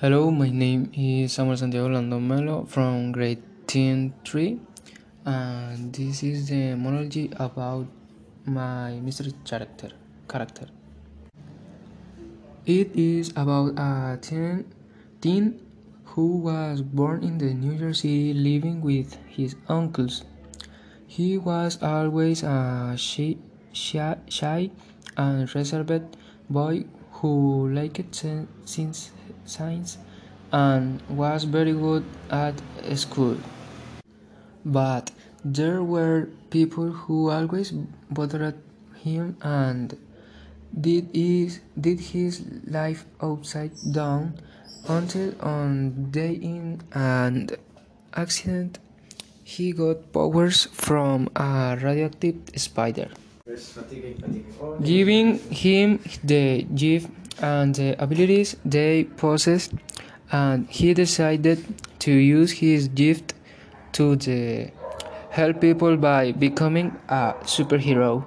Hello, my name is Samuel Santiago Lando Melo from grade 10 3 and this is the monology about my mystery character character. It is about a teen, teen who was born in the New York City living with his uncles. He was always a shy, shy and reserved boy who liked science and was very good at school. But there were people who always bothered him and did his, did his life upside down until on day in an accident he got powers from a radioactive spider giving him the gift and the abilities they possessed and he decided to use his gift to help people by becoming a superhero